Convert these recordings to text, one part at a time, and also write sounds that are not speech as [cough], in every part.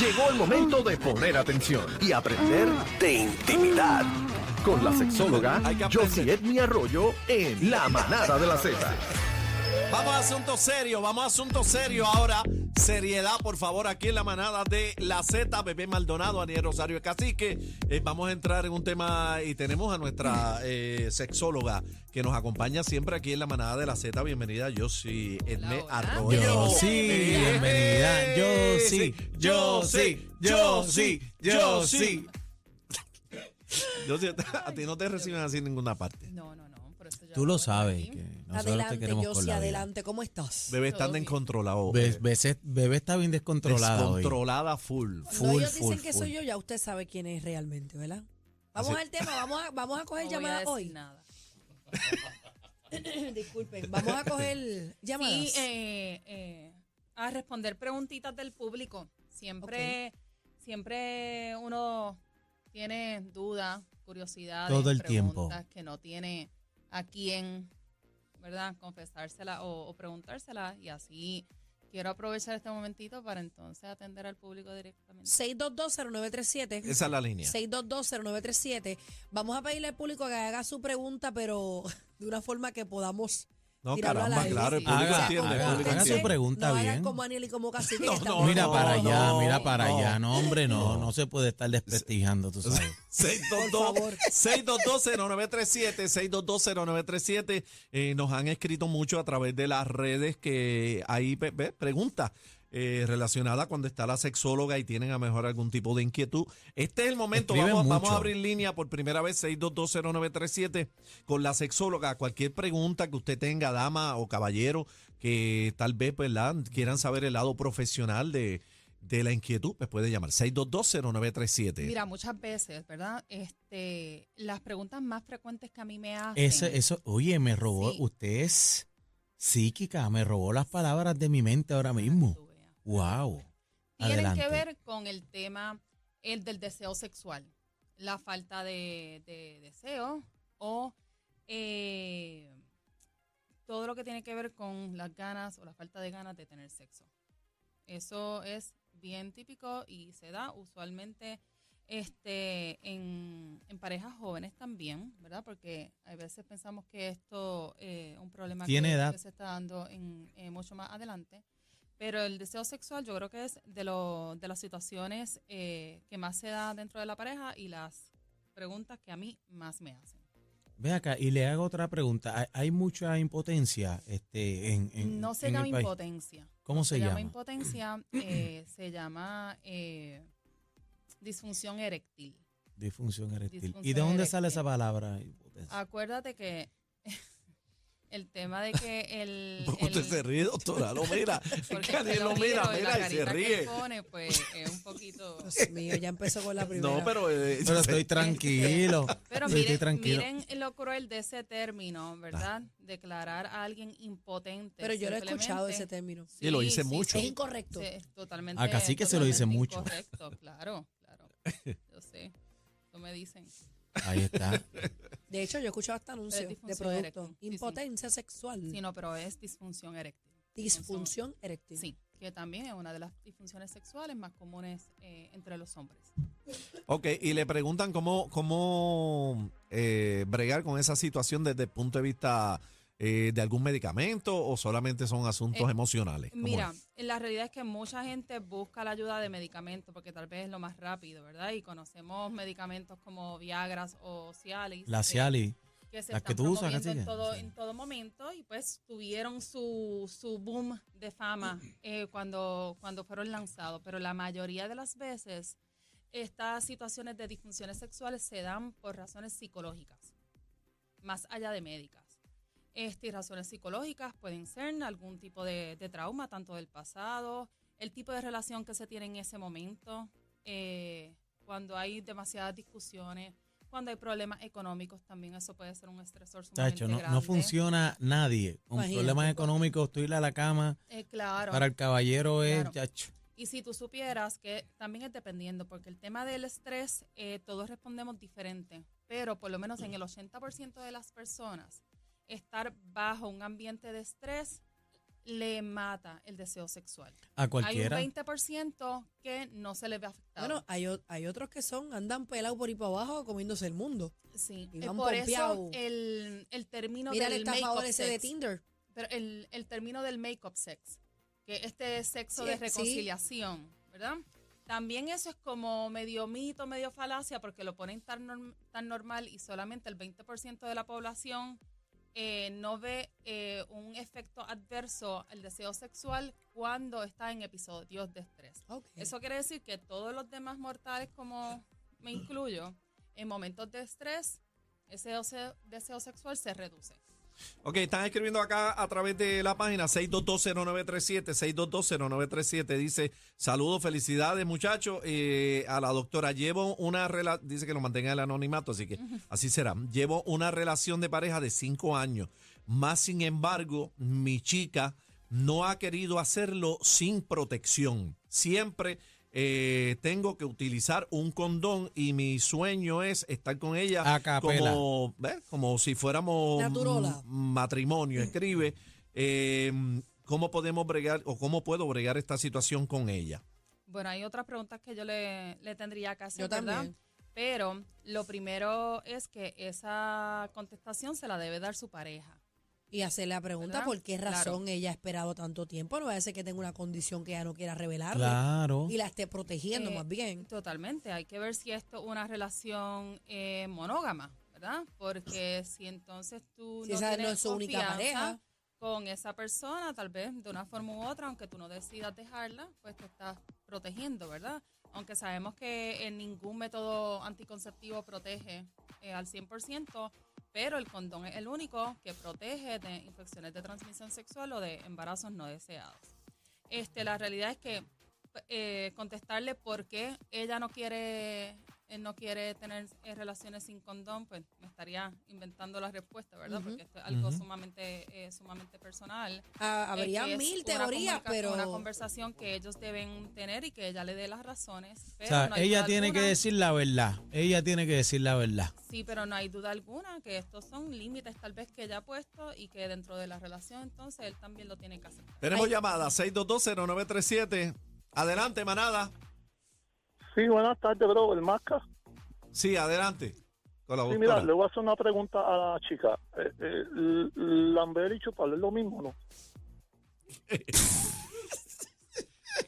Llegó el momento de poner atención y aprender de intimidad con la sexóloga. Josie Edmi Arroyo en La Manada de la Z. Vamos a asunto serio, vamos a asunto serio ahora. Seriedad, por favor, aquí en la manada de la Z, Bebé Maldonado, Aniel Rosario Cacique. Eh, vamos a entrar en un tema y tenemos a nuestra eh, sexóloga que nos acompaña siempre aquí en la manada de la Z. Bienvenida, yo sí, Edme. Arroyo. Yo sí, bienvenida. Yo sí, yo sí, yo sí, yo sí. Yo sí, [laughs] a ti no te reciben así en ninguna parte. No, no, no. Tú lo sabes que nosotros te Adelante, queremos yo con sí, la vida. adelante. ¿Cómo estás? Bebé está descontrolado. Be- Bebé, bebé está bien descontrolada hoy. Descontrolada full. Cuando full, ellos full, dicen que full. soy yo, ya usted sabe quién es realmente, ¿verdad? Vamos Así- al tema, vamos a, vamos a coger No voy a llamadas decir hoy. nada. [coughs] Disculpen, vamos a coger llamadas. Sí, eh, eh, a responder preguntitas del público. Siempre, siempre uno tiene dudas, curiosidades, Todo el tiempo. preguntas que no tiene a quién, ¿verdad? Confesársela o, o preguntársela y así quiero aprovechar este momentito para entonces atender al público directamente. 6220937. Esa es la línea. 6220937. Vamos a pedirle al público que haga su pregunta, pero [laughs] de una forma que podamos. No, tirarlo al caramba, aire. claro, el Sí. público Haga- entiende. el haga- público haga su entiende. pregunta no hagan bien. como Aniel y como Cacique. [laughs] No, que no, Mira no, para allá, no, mira para no. allá. No, hombre, no, No. no se puede estar desprestigiando, tú sabes. [laughs] 622 favor. 6220937 6220937 eh, nos han escrito mucho a través de las redes que hay pe- pe- preguntas eh, relacionadas cuando está la sexóloga y tienen a lo mejor algún tipo de inquietud. Este es el momento, vamos, vamos a abrir línea por primera vez 6220937 con la sexóloga. Cualquier pregunta que usted tenga, dama o caballero, que tal vez pues, la- quieran saber el lado profesional de, de la inquietud, pues puede llamar 6220937. Mira, muchas veces, ¿verdad? Este, las preguntas más frecuentes que a mí me hacen. Ese, eso, oye, me robó, Sí. usted es psíquica, me robó las palabras de mi mente ahora mismo. Wow. Tienen Adelante. que ver con el tema el del deseo sexual, la falta de, de deseo o eh, todo lo que tiene que ver con las ganas o la falta de ganas de tener sexo. Eso es bien típico y se da usualmente este en, en parejas jóvenes también, ¿verdad? Porque a veces pensamos que esto eh, es un problema Tiene que, edad. que se está dando en, eh, mucho más adelante. Pero el deseo sexual yo creo que es de, lo, de las situaciones eh, que más se da dentro de la pareja y las preguntas que a mí más me hacen. Ve acá, y le hago otra pregunta. ¿Hay, mucha impotencia este, en, en no se en llama el país? impotencia. ¿Cómo se se llama llama? impotencia, [clears throat] eh, se llama eh, disfunción eréctil. Disfunción eréctil. ¿Y de dónde eréctil. sale esa palabra? Acuérdate que el tema de que el... [laughs] [laughs] ¿Por qué usted el- se ríe, doctora? Lo mira. Que Aniel lo lo mira, y mira la y se carita que ríe. pone, pues es un poquito... [laughs] Dios mío, ya empezó con la primera. No, pero. eh, Pero estoy tranquilo. Pero estoy miren, tranquilo. miren lo cruel de ese término, ¿verdad? Declarar a alguien impotente. Pero yo lo he escuchado ese término. Sí, lo hice mucho. Es incorrecto. Sí, totalmente. A Cacique se lo dice totalmente mucho. Correcto, claro, claro. Yo sé. Eso me dicen. Ahí está. De hecho, yo he escuchado hasta anuncios de productos. eréctil. Sí, sí. Impotencia sexual. Sí, no, pero es disfunción eréctil. Disfunción eréctil. Sí, que también es una de las disfunciones sexuales más comunes eh, entre los hombres. Ok, y le preguntan cómo, cómo eh, bregar con esa situación desde el punto de vista eh, de algún medicamento o solamente son asuntos Eh, emocionales. ¿Cómo Mira, es? la realidad es que mucha gente busca la ayuda de medicamentos porque tal vez es lo más rápido, ¿verdad? Y conocemos medicamentos como Viagras o Cialis. La que- Cialis. que se Las que están tú usas, en todo, Sí. en todo momento y pues tuvieron su, su boom de fama [clears throat] eh, cuando, cuando fueron lanzados. Pero la mayoría de las veces estas situaciones de disfunciones sexuales se dan por razones psicológicas, más allá de médicas. Este, y razones psicológicas pueden ser algún tipo de, de trauma, tanto del pasado, el tipo de relación que se tiene en ese momento, eh, cuando hay demasiadas discusiones, cuando hay problemas económicos también eso puede ser un estresor sumamente Chacho, no, grande. no funciona nadie. Con Imagínate. problemas económicos, tú ir a la cama. Eh, claro. Para el caballero es, Claro. chacho. Y si tú supieras que también es dependiendo, porque el tema del estrés, eh, todos respondemos diferente, pero por lo menos en el 80% de las personas, estar bajo un ambiente de estrés le mata el deseo sexual. A cualquiera. Hay un 20% que no se le ve afectado. Bueno, hay, hay otros que son, andan pelados por ahí para abajo comiéndose el mundo. sí. y Eh, van por eso el, el término Mira del make-up ese de sex, Tinder. pero el, el término del make-up sex, que este sexo Sí, de sí. reconciliación, ¿verdad? También eso es como medio mito, medio falacia, porque lo ponen tan, norm- tan normal y solamente el 20% de la población eh, no ve eh, un efecto adverso al deseo sexual cuando está en episodios de estrés. Ok. Eso quiere decir que todos los demás mortales, como me incluyo, en momentos de estrés, ese deseo, deseo sexual se reduce. Ok, están escribiendo acá a través de la página 6220937, 6220937. Dice, saludos, felicidades muchachos. Eh, a la doctora, llevo una relación, dice que lo mantenga en el anonimato, así que así será. Llevo una relación de pareja de cinco años. Más sin embargo, mi chica no ha querido hacerlo sin protección. Siempre eh, tengo que utilizar un condón y mi sueño es estar con ella como, ¿ves? como si fuéramos Naturola. matrimonio. Escribe eh, cómo podemos bregar o cómo puedo bregar esta situación con ella. Bueno, hay otras preguntas que yo le, le tendría que hacer, Yo ¿verdad? también. Pero lo primero es que esa contestación se la debe dar su pareja. Y hacerle la pregunta ¿Verdad? por qué Claro. razón ella ha esperado tanto tiempo. No va a ser que tenga una condición que ella no quiera revelarle. Claro. Y la esté protegiendo Eh, más bien. Totalmente. Hay que ver si esto es una relación eh, monógama, ¿verdad? Porque si entonces tú Si no esa no tienes es su única confianza pareja. con esa persona, tal vez de una forma u otra, aunque tú no decidas dejarla, pues te estás protegiendo, ¿verdad? Aunque sabemos que ningún método anticonceptivo protege eh, al 100%, pero el condón es el único que protege de infecciones de transmisión sexual o de embarazos no deseados. Este, la realidad es que eh, contestarle por qué ella no quiere eh, no quiere tener eh, relaciones sin condón, pues me estaría inventando la respuesta, ¿verdad? Porque esto es algo sumamente eh, sumamente personal. Ah, Eh, habría es mil teorías, pero. Una conversación que ellos deben tener y que ella le dé las razones. O Pero sea, no hay ella tiene que decir la verdad. Ella tiene que decir la verdad. Sí, pero no hay duda alguna que estos son límites tal vez que ella ha puesto y que dentro de la relación entonces él también lo tiene que aceptar. Tenemos Ay. llamada 6220937. Adelante, manada. Sí, buenas tardes, bro, el Masca. Sí, adelante. Con la Sí, mira, le voy a hacer una pregunta a la chica. Eh, eh, ¿Lamber y chupar es lo mismo, no? [laughs]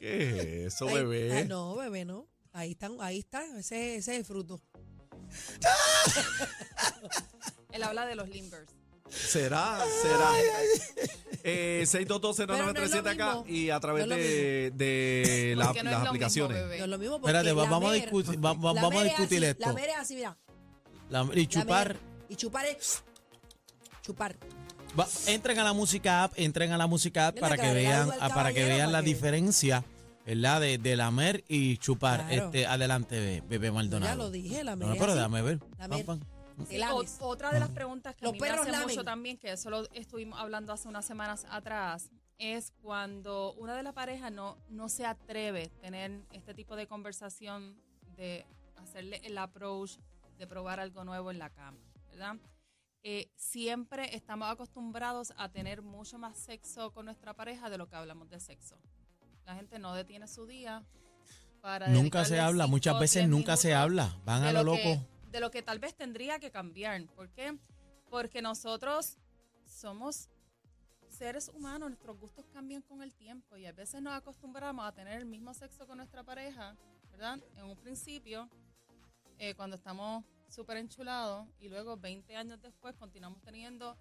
¿Qué es eso, Ay, bebé? ah, no, bebé, no. Ahí están, ahí está, ese, ese es el fruto. [laughs] Él habla de los limbers. ¿Será? ¿Será? Eh, 6220937 Pero no es lo acá y a través No de, la- no las mismo, aplicaciones. bebé. No es lo mismo porque Espérate, va- vamos a discutir, va- va- lamer vamos a es discutir así, esto. Lamer es así, mira. La- y chupar. Y chupar es... Chupar. Va- entren a la música app, entren a la música app Mira, para que vean, ah, para que vean la que- diferencia, ¿verdad? De, de lamer y chupar. Claro. Este, adelante, be- bebé Maldonado. Ya lo dije, lamer No, pero déjame ver. Lamer. Pam, pam. Sí, o- otra de las preguntas que Los a mí me hace lamen. mucho también, que eso lo estuvimos hablando hace unas semanas atrás, es cuando una de las parejas no, no se atreve a tener este tipo de conversación de hacerle el approach, de probar algo nuevo en la cama, ¿verdad? Eh, siempre estamos acostumbrados a tener mucho más sexo con nuestra pareja de lo que hablamos de sexo. La gente no detiene su día para Nunca se habla, cinco muchas veces nunca se habla. Van a lo loco. De lo que tal vez tendría que cambiar. ¿Por qué? Porque nosotros somos seres humanos, nuestros gustos cambian con el tiempo y a veces nos acostumbramos a tener el mismo sexo con nuestra pareja, ¿verdad? En un principio, eh, cuando estamos súper enchulados y luego 20 años después continuamos teniendo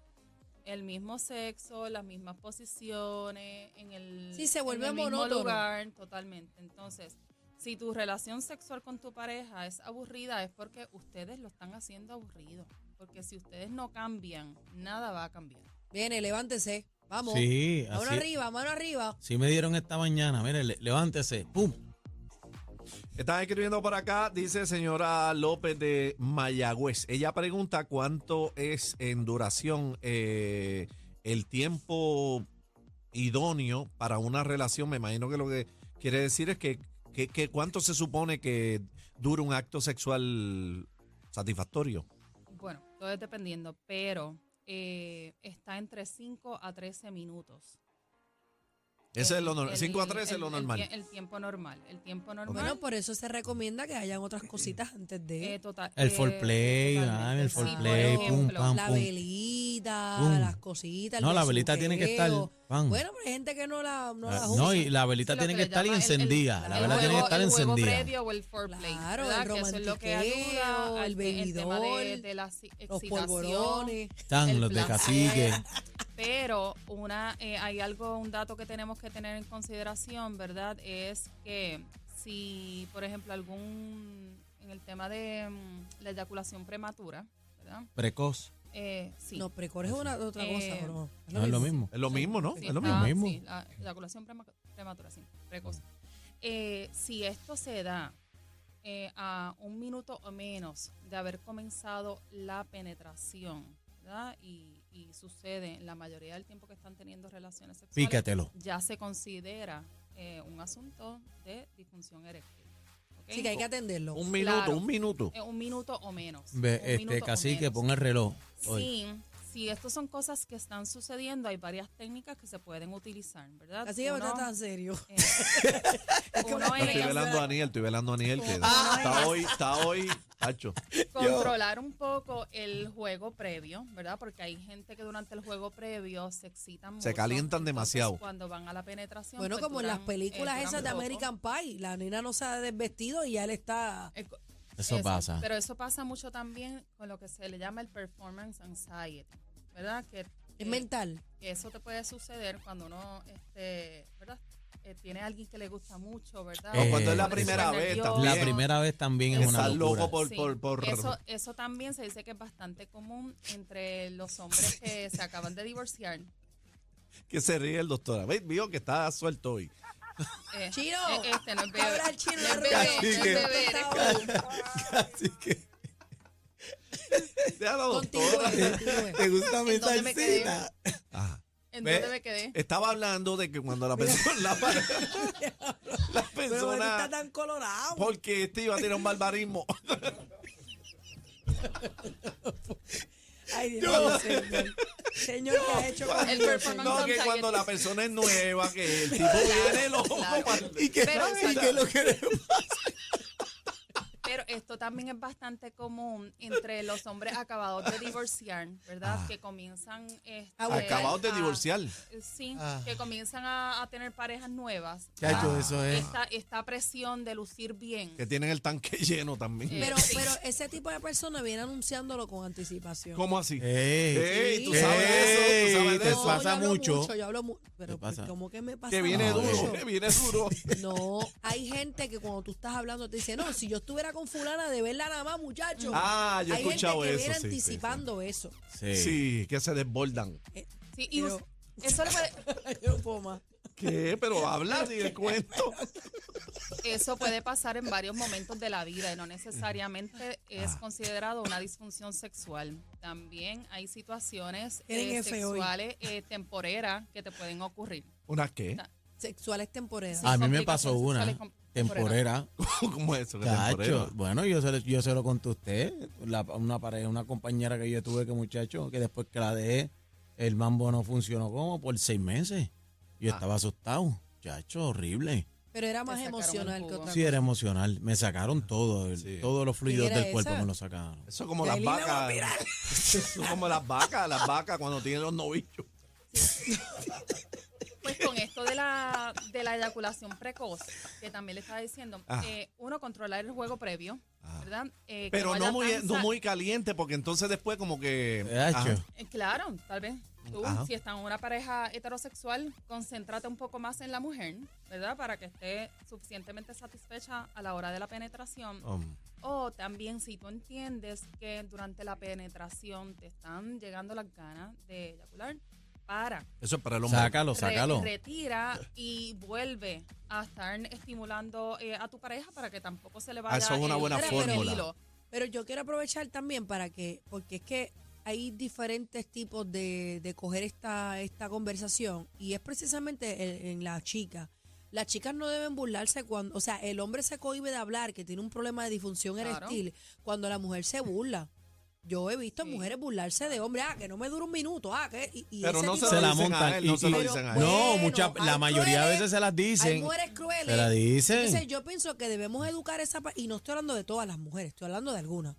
el mismo sexo, las mismas posiciones, en el, Sí, se vuelve en el mismo monótono. lugar, totalmente. Entonces, si tu relación sexual con tu pareja es aburrida, es porque ustedes lo están haciendo aburrido. Porque si ustedes no cambian, nada va a cambiar. Viene, levántese. Vamos. Sí, Mano así. arriba, mano arriba. Sí me dieron esta mañana. Mire, le- levántese. ¡Pum! Están escribiendo por acá, dice señora López de Mayagüez. Ella pregunta cuánto es en duración eh, el tiempo idóneo para una relación. Me imagino que lo que quiere decir es que, que- que cuánto se supone que dura un acto sexual satisfactorio. Bueno, todo es dependiendo, pero eh, está entre 5 a 13 minutos. Ese es lo nor- el- 5 a 13 es el- lo el normal. tie- El, tiempo normal. El tiempo normal. Bueno, por eso se recomienda que hayan otras cositas antes de eh, total- El eh, foreplay, ah, el Sí, foreplay, pum, ejemplo, pam, la pum. Velita, Pum. las cositas. el No, la velita tiene que estar, besuqueo. pan. Bueno, pero hay gente que no la, no la Ah, usa. No, y la velita Sí, lo tiene que que le estar llama el- el- encendida. La el vela tiene que juego- estar el juego encendida. previo o el foreplay, Claro, ¿verdad? el que eso es lo que romantiqueo, ayuda el al te- el tema de, bebidor, de la si- los excitación. polvorones. Están el los de placer. cacique. Pero una, eh, hay algo, un dato que tenemos que tener en consideración, ¿verdad? Es que si, por ejemplo, algún, en el tema de mm, la eyaculación prematura, ¿verdad? Precoz. Eh, sí. No, precor es una, otra cosa, Eh, ¿o no? No es lo mismo. Es lo mismo, ¿no? Sí, es lo mismo. mismo. sí, la eyaculación prema- prematura, sí, precoz. Eh, si esto se da eh, a un minuto o menos de haber comenzado la penetración, ¿verdad? Y, y sucede la mayoría del tiempo que están teniendo relaciones sexuales, Pícatelo. ya se considera eh, un asunto de disfunción eréctil. ¿Ok? Sí, que hay que atenderlo. Un minuto, Claro. un minuto. Eh, un minuto o menos. Ve, un este minuto o cacique, menos. pon el reloj. Hoy. Sí, si estas son cosas que están sucediendo, hay varias técnicas que se pueden utilizar, ¿verdad? Así que no está tan serio. eh, [laughs] uno No, estoy es velando a Aniel, estoy velando a Aniel, que Ah. está hoy, está hoy, Hacho. [laughs] controlar un poco el juego previo, ¿verdad? Porque hay gente que durante el juego previo se excitan mucho. Se calientan demasiado. Cuando van a la penetración. Bueno, pues, como en las películas eh, esas de poco. American Pie, la nena no se ha desvestido y ya él está... Eh, Eso Exacto, pasa. Pero eso pasa mucho también con lo que se le llama el performance anxiety, ¿verdad? Que, Es que- mental. que eso te puede suceder cuando uno, este, ¿verdad? Eh, tiene a alguien que le gusta mucho, ¿verdad? O cuando es la primera vez nervioso. también. La primera vez también es una locura. loco por, Sí, por, por... Eso, eso también se dice que es bastante común entre los hombres que se acaban de divorciar. que se ríe el doctor. ¿Ves? Vio que está suelto hoy. Eh, Chino, eh, este no es bebé. habla el chino no es bebé, es Cacique. bebé, eres. Así que... Déjalo, doctora. ¿Te gusta mi ¿En dónde me quedé? salsita? Ajá. ¿En dónde me quedé? Estaba hablando de que cuando la persona... La, [laughs] la Pero ¿por qué está persona... tan colorado? Porque este iba a tener un barbarismo. [laughs] Ay, Dios mío, señor. Señor, ¿qué has hecho con El performance No, que cuando la persona es nueva, que el tipo viene loco. ¿Y qué, Pero, y es lo que le Pero esto también es bastante común entre los hombres acabados de divorciar, ¿verdad? Ah. Que comienzan... este, Acabados de a- divorciar. Sí, Ah. que comienzan a, a tener parejas nuevas. Chacho, Ah, eso es. Esta, esta presión de lucir bien. Que tienen el tanque [laughs] lleno también. Eh, Pero, Sí. pero ese tipo de persona viene anunciándolo con anticipación. ¿Cómo así? Ey, Ey, tú Sí. sabes eso, tú sabes de te eso. pasa yo mucho. Yo hablo mucho. Pero, ¿Qué pasa? ¿cómo que me pasa? Que viene duro, que viene duro. [laughs] No, hay gente que cuando tú estás hablando te dice, no, si yo estuviera con fulana de verla nada más, muchacho. Ah, yo he hay escuchado gente que eso, viene sí, sí, sí. anticipando eso. Sí. Sí, que se desbordan. Sí, y Pero- us- eso, le puede, [laughs] yo no puedo más. ¿Qué? Pero habla y el cuento. eso puede pasar en varios momentos de la vida y no necesariamente es Ah. considerado una disfunción sexual. También hay situaciones Tienen eh, F hoy. sexuales eh, temporeras que te pueden ocurrir. ¿Una qué? Sexuales temporeras. Sí. A mí me complicaciones pasó una sexuales com- temporera. [laughs] ¿Cómo es eso? temporero? bueno, yo se, lo- yo se lo conté a usted. La- una pareja, una compañera que yo tuve que muchacho, que después que la dejé, el mambo no funcionó como por seis meses. Yo Ah. estaba asustado. Chacho, horrible. Pero era más emocional que otra Sí, cosa. era emocional. Me sacaron todo, el- Sí. todos los fluidos ¿Quién era del cuerpo me lo sacaron. Eso es como las vacas. [laughs] Eso es como las vacas, las vacas cuando tienen los novillos. Pues con esto de la, de la eyaculación precoz, que también le estaba diciendo, Ah. eh, uno, controlar el juego previo, ¿verdad? Eh, Pero no muy, no muy caliente, porque entonces después como que... Ajá. Eh, Claro, tal vez. Tú, Ajá. si estás en una pareja heterosexual, concéntrate un poco más en la mujer, ¿verdad? Para que esté suficientemente satisfecha a la hora de la penetración. Um, O también si tú entiendes que durante la penetración te están llegando las ganas de eyacular, para. eso es para el hombre. Sácalo, Re- sácalo. retira y vuelve a estar estimulando eh, a tu pareja para que tampoco se le Ah, vaya eso es una el- buena fórmula. hilo. Pero yo quiero aprovechar también para que, porque es que hay diferentes tipos de, de coger esta, esta conversación y es precisamente en, en la chica. Las chicas no deben burlarse cuando, o sea, el hombre se cohibe de hablar que tiene un problema de disfunción Claro. eréctil cuando la mujer se burla. Yo he visto mujeres burlarse de hombres, ah, que no me dura un minuto, ah, que y, y Pero no se se lo la dicen a montan. él, y- no se lo y- dicen a él. No, mucha, la mayoría de crueles, veces se las Hay dicen. mujeres crueles. Se la dicen. Entonces yo pienso que debemos educar esa parte, y no estoy hablando de todas las mujeres, estoy hablando de algunas.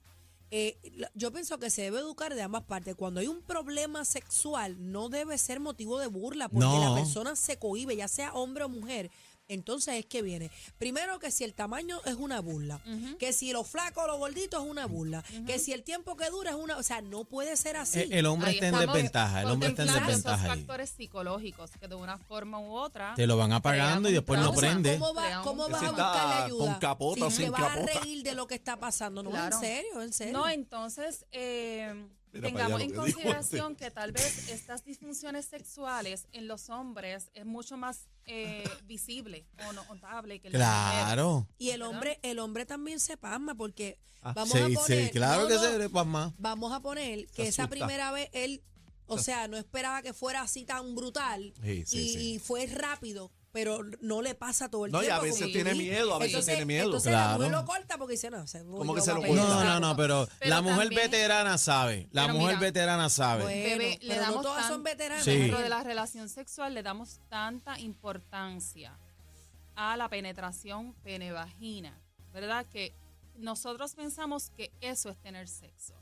Eh, yo pienso que se debe educar de ambas partes. Cuando hay un problema sexual, no debe ser motivo de burla, porque No. la persona se cohíbe, ya sea hombre o mujer. Entonces es que viene. Primero que si el tamaño es una burla, que si lo flaco o lo gordito es una burla, que si el tiempo que dura es una, o sea, no puede ser así. El, el hombre Ahí está en desventaja. El hombre está en desventaja esos ahí. factores psicológicos que de una forma u otra Te lo van apagando y después no O sea, trauma. prende. ¿Cómo, va- cómo vas a buscarle ayuda? con capota si sin te vas a capota. reír de lo que está pasando. No, Claro. en serio, en serio. No, entonces eh, tengamos en consideración que tal vez estas disfunciones sexuales en los hombres es mucho más eh, visible o no- notable que mujeres. Claro. Y el hombre, el hombre también se pasma porque vamos Sí, a sí, poner, claro no, que no, se más. vamos a poner que esa primera vez él, o sea, no esperaba que fuera así tan brutal Sí, sí, y, sí. y fue rápido, pero no le pasa todo el No, y tiempo. a veces tiene dices. miedo, a veces Entonces- tiene miedo. Entonces Claro. la mujer lo corta porque dice, no, se, ¿Cómo que se lo corta? No, no, no, pero, Pero la mujer también- veterana sabe. La mujer mira, veterana sabe. Bueno, Bebé, le pero no damos todas tan- son veteranas. Sí. Dentro de la relación sexual le damos tanta importancia a la penetración pene-vagina, ¿verdad? Que nosotros pensamos que eso es tener sexo.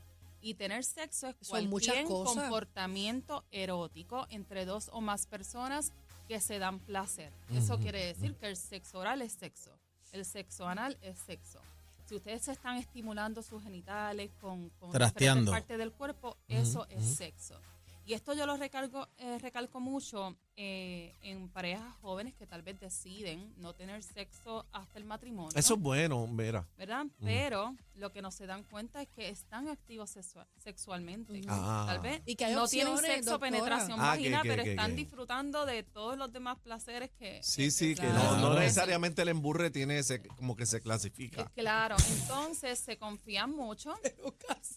Y tener sexo es Son cualquier comportamiento erótico entre dos o más personas que se dan placer. Eso quiere decir que el sexo oral es sexo, el sexo anal es sexo. Si ustedes se están estimulando sus genitales con, con diferentes partes del cuerpo, eso es sexo. Y esto yo lo recalco, eh, recalco mucho eh, en parejas jóvenes que tal vez deciden no tener sexo hasta el matrimonio. Eso es bueno, mira. ¿verdad? Pero lo que no se dan cuenta es que están activos sexua- sexualmente. Ah. Tal vez Y que no tienen sexo, doctora. penetración Ah, que- vagina, que- pero que- están que- disfrutando de todos los demás placeres que... Sí, sí, que no necesariamente el emburre tiene ese, como que se clasifica. Eh, Claro, entonces se confían mucho. [laughs] Pero casi.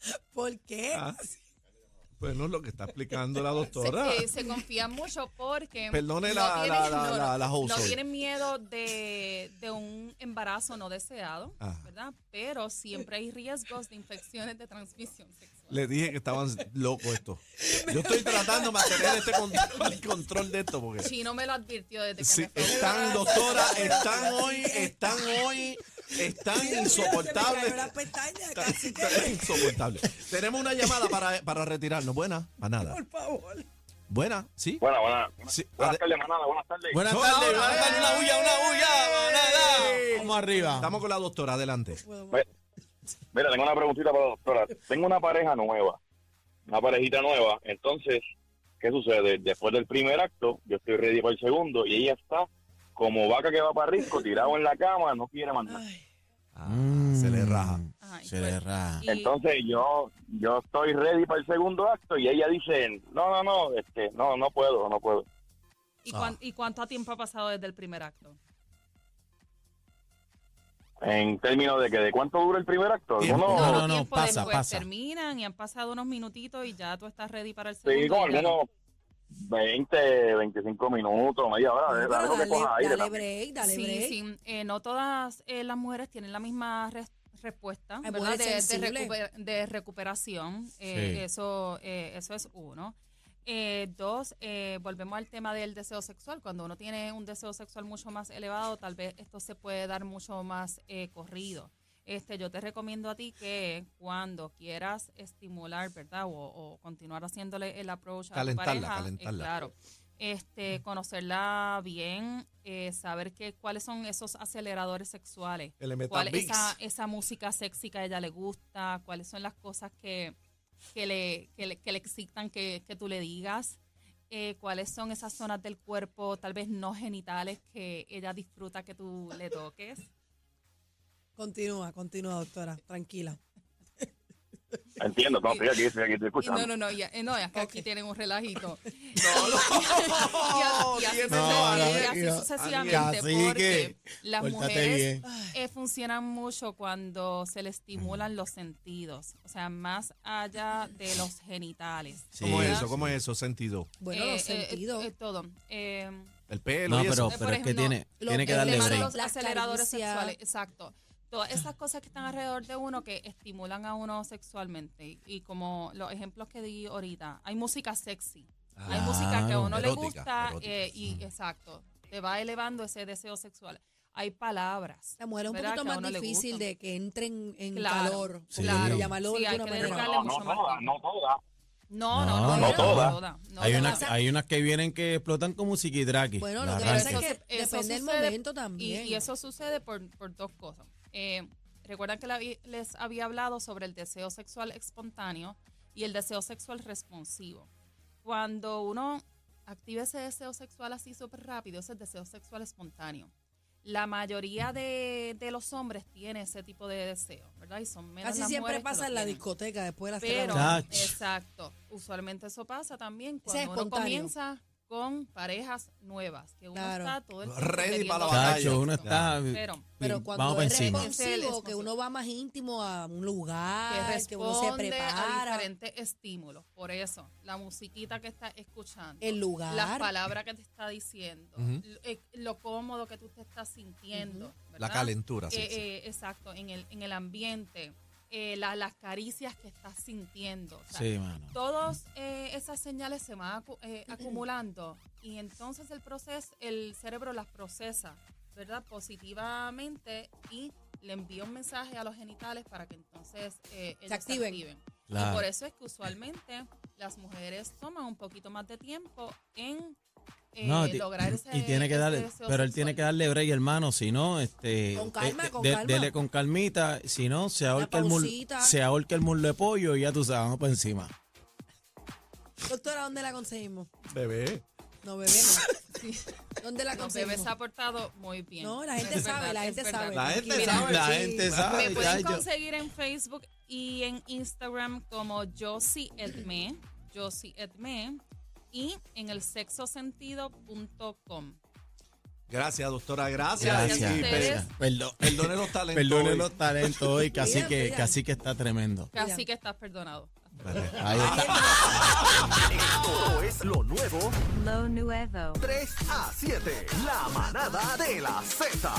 [laughs] ¿Por qué? Ah, Pues no es lo que está explicando la Se, doctora. eh, se confían mucho porque Perdone no la- tienen, la- la- no, la- no tienen miedo de, de un embarazo no deseado, Ajá. ¿verdad? Pero siempre hay riesgos de infecciones de transmisión sexual. Le dije que estaban locos esto. Yo estoy tratando de mantener este con- el control de esto porque Chino me lo advirtió desde que sí, me están, doctora, están hoy, están hoy, Se me pestaña casi. están insoportables. Tenemos una llamada para, para retirarnos. Buena, para nada. Por favor. Buena, sí. Buenas, buenas. Sí, Buenas tardes, manada. Buenas tardes. Buenas tardes, buenas tardes, una bulla, una bulla, manada. Vamos arriba. Estamos con la doctora, adelante. Mira, tengo una preguntita para la doctora. Tengo una pareja nueva, una parejita nueva. Entonces, ¿qué sucede? Después del primer acto, yo estoy ready para el segundo y ella está como vaca que va para risco, tirado en la cama, no quiere mandar. Ah, se le raja. Se pues- le raja. y- Entonces yo yo estoy ready para el segundo acto y ella dice, no, no, no, este, no, no puedo, no puedo. ¿Y, cuán- ¿Y cuánto tiempo ha pasado desde el primer acto? En términos de que de cuánto dura el primer acto. No, no, no, tiempo pasa, después pasa. terminan y han pasado unos minutitos y ya tú estás ready para el segundo. Sí, no. algunos 20, 25 minutos, media hora, es algo que dale, coja aire dale también. break, dale sí, break. sí. Eh, no todas eh, las mujeres tienen la misma res- respuesta ¿verdad? mujeres De, de recuper- de recuperación. Eh, Sí. eso, eh, eso es uno. Eh, dos, eh, volvemos al tema del deseo sexual. Cuando uno tiene un deseo sexual mucho más elevado, tal vez esto se puede dar mucho más eh, corrido. Este, yo te recomiendo a ti que cuando quieras estimular, ¿verdad? O, o continuar haciéndole el approach a Calentarla, tu pareja, eh, calentarla. claro, este, conocerla bien, eh, saber que, cuáles son esos aceleradores sexuales, cuál esa, esa música sexy que a ella le gusta, cuáles son las cosas que, que, le, que, le, que le excitan que, que tú le digas, eh, cuáles son esas zonas del cuerpo, tal vez no genitales, que ella disfruta que tú le toques. Continúa, continúa, doctora. Tranquila. Entiendo, no, estoy aquí, estoy aquí, estoy Y escuchando. no, no, no, ya, eh, no, es que aquí tienen un relajito. [laughs] No, no. y, así, No, sucesivamente, no, y así no. sucesivamente, Cacique, porque las mujeres eh, funcionan mucho cuando se le estimulan los sentidos, o sea, más allá de los genitales. Sí. ¿Cómo es eso? ¿Cómo es eso? Sentido. Bueno, Eh, los eh, sentidos. eh, todo. Eh, El pelo No, y eso. pero, es que tiene, lo- tiene que darle break. los aceleradores sexuales, exacto. Todas esas cosas que están alrededor de uno que estimulan a uno sexualmente. Y, como los ejemplos que di ahorita, hay música sexy. hay música que a uno le gusta eh, y exacto, te va elevando ese deseo sexual. Hay palabras. La mujer es un ¿verdad? poquito más difícil de que entren en Claro, calor. Sí. Claro. Llamarlo Sí, de hay alguna que manera. dedicarle No, no tiempo. no todas. No, no, No, no, no no todas. no hay, todas. unas, hay unas que vienen que explotan como musiquidraki. Bueno, lo que pasa es que Eso depende del sucede- momento también. Y, y eso sucede por, por dos cosas. Eh, recuerdan que la les había hablado sobre el deseo sexual espontáneo y el deseo sexual responsivo. Cuando uno activa ese deseo sexual así súper rápido, ese es deseo sexual espontáneo. La mayoría de, de los hombres tiene ese tipo de deseo, ¿verdad? Y son menos Casi las siempre pasa en la tienen. discoteca después de la Pero, exacto, usualmente eso pasa también cuando es uno comienza con parejas nuevas, que uno Claro. está todo el tiempo Ready queriendo para la batalla. Chacho, uno sexo. está. Pero, Pero Sí, cuando vamos para es encima. Responsivo, que uno va más íntimo a un que lugar, que, uno se responde a prepara, diferentes estímulos. Por eso, la musiquita que estás escuchando, el lugar. las palabras que te está diciendo, Ujú. eh, lo cómodo que tú te estás sintiendo. La ¿verdad? calentura, sí, Eh, sí. eh, exacto, en el, en el ambiente, eh, la- las caricias que estás sintiendo. o sea, Sí, mano. Todas eh, esas señales se van acu- eh, acumulando y entonces el proceso, el cerebro las procesa, ¿verdad? Positivamente y le envía un mensaje a los genitales para que entonces eh, ellos se activen. activen. Claro. Y por eso es que usualmente las mujeres toman un poquito más de tiempo en eh, No, lograr ese y tiene que ese darle, deseo pero él tiene que darle break, hermano, si no, este, Con calma, de- con de- calma. dele con calmita, si no, se ahorca el muslo, se ahorca el muslo de pollo y ya tú sabes, vamos por encima. Doctora, ¿dónde la conseguimos? Bebé. No, bebé, no. [laughs] ¿Dónde la conseguimos? bebés se ha portado muy bien. No, la gente Es sabe, verdad, la gente verdad. sabe. La gente Tranquila. sabe, La sí. gente sabe, Me pueden conseguir en Facebook y en Instagram como Josie Edme, Josie Edme, y en el sexosentido.com. Gracias, doctora. Gracias. Gracias Y. Perdón, Perdone los talentos. [laughs] perdone hoy. los talentos hoy, casi que, casi que está tremendo. Casi que estás perdonado. Ahí está. Esto es lo nuevo Lo Nuevo. 3 a 7. La manada de la Z.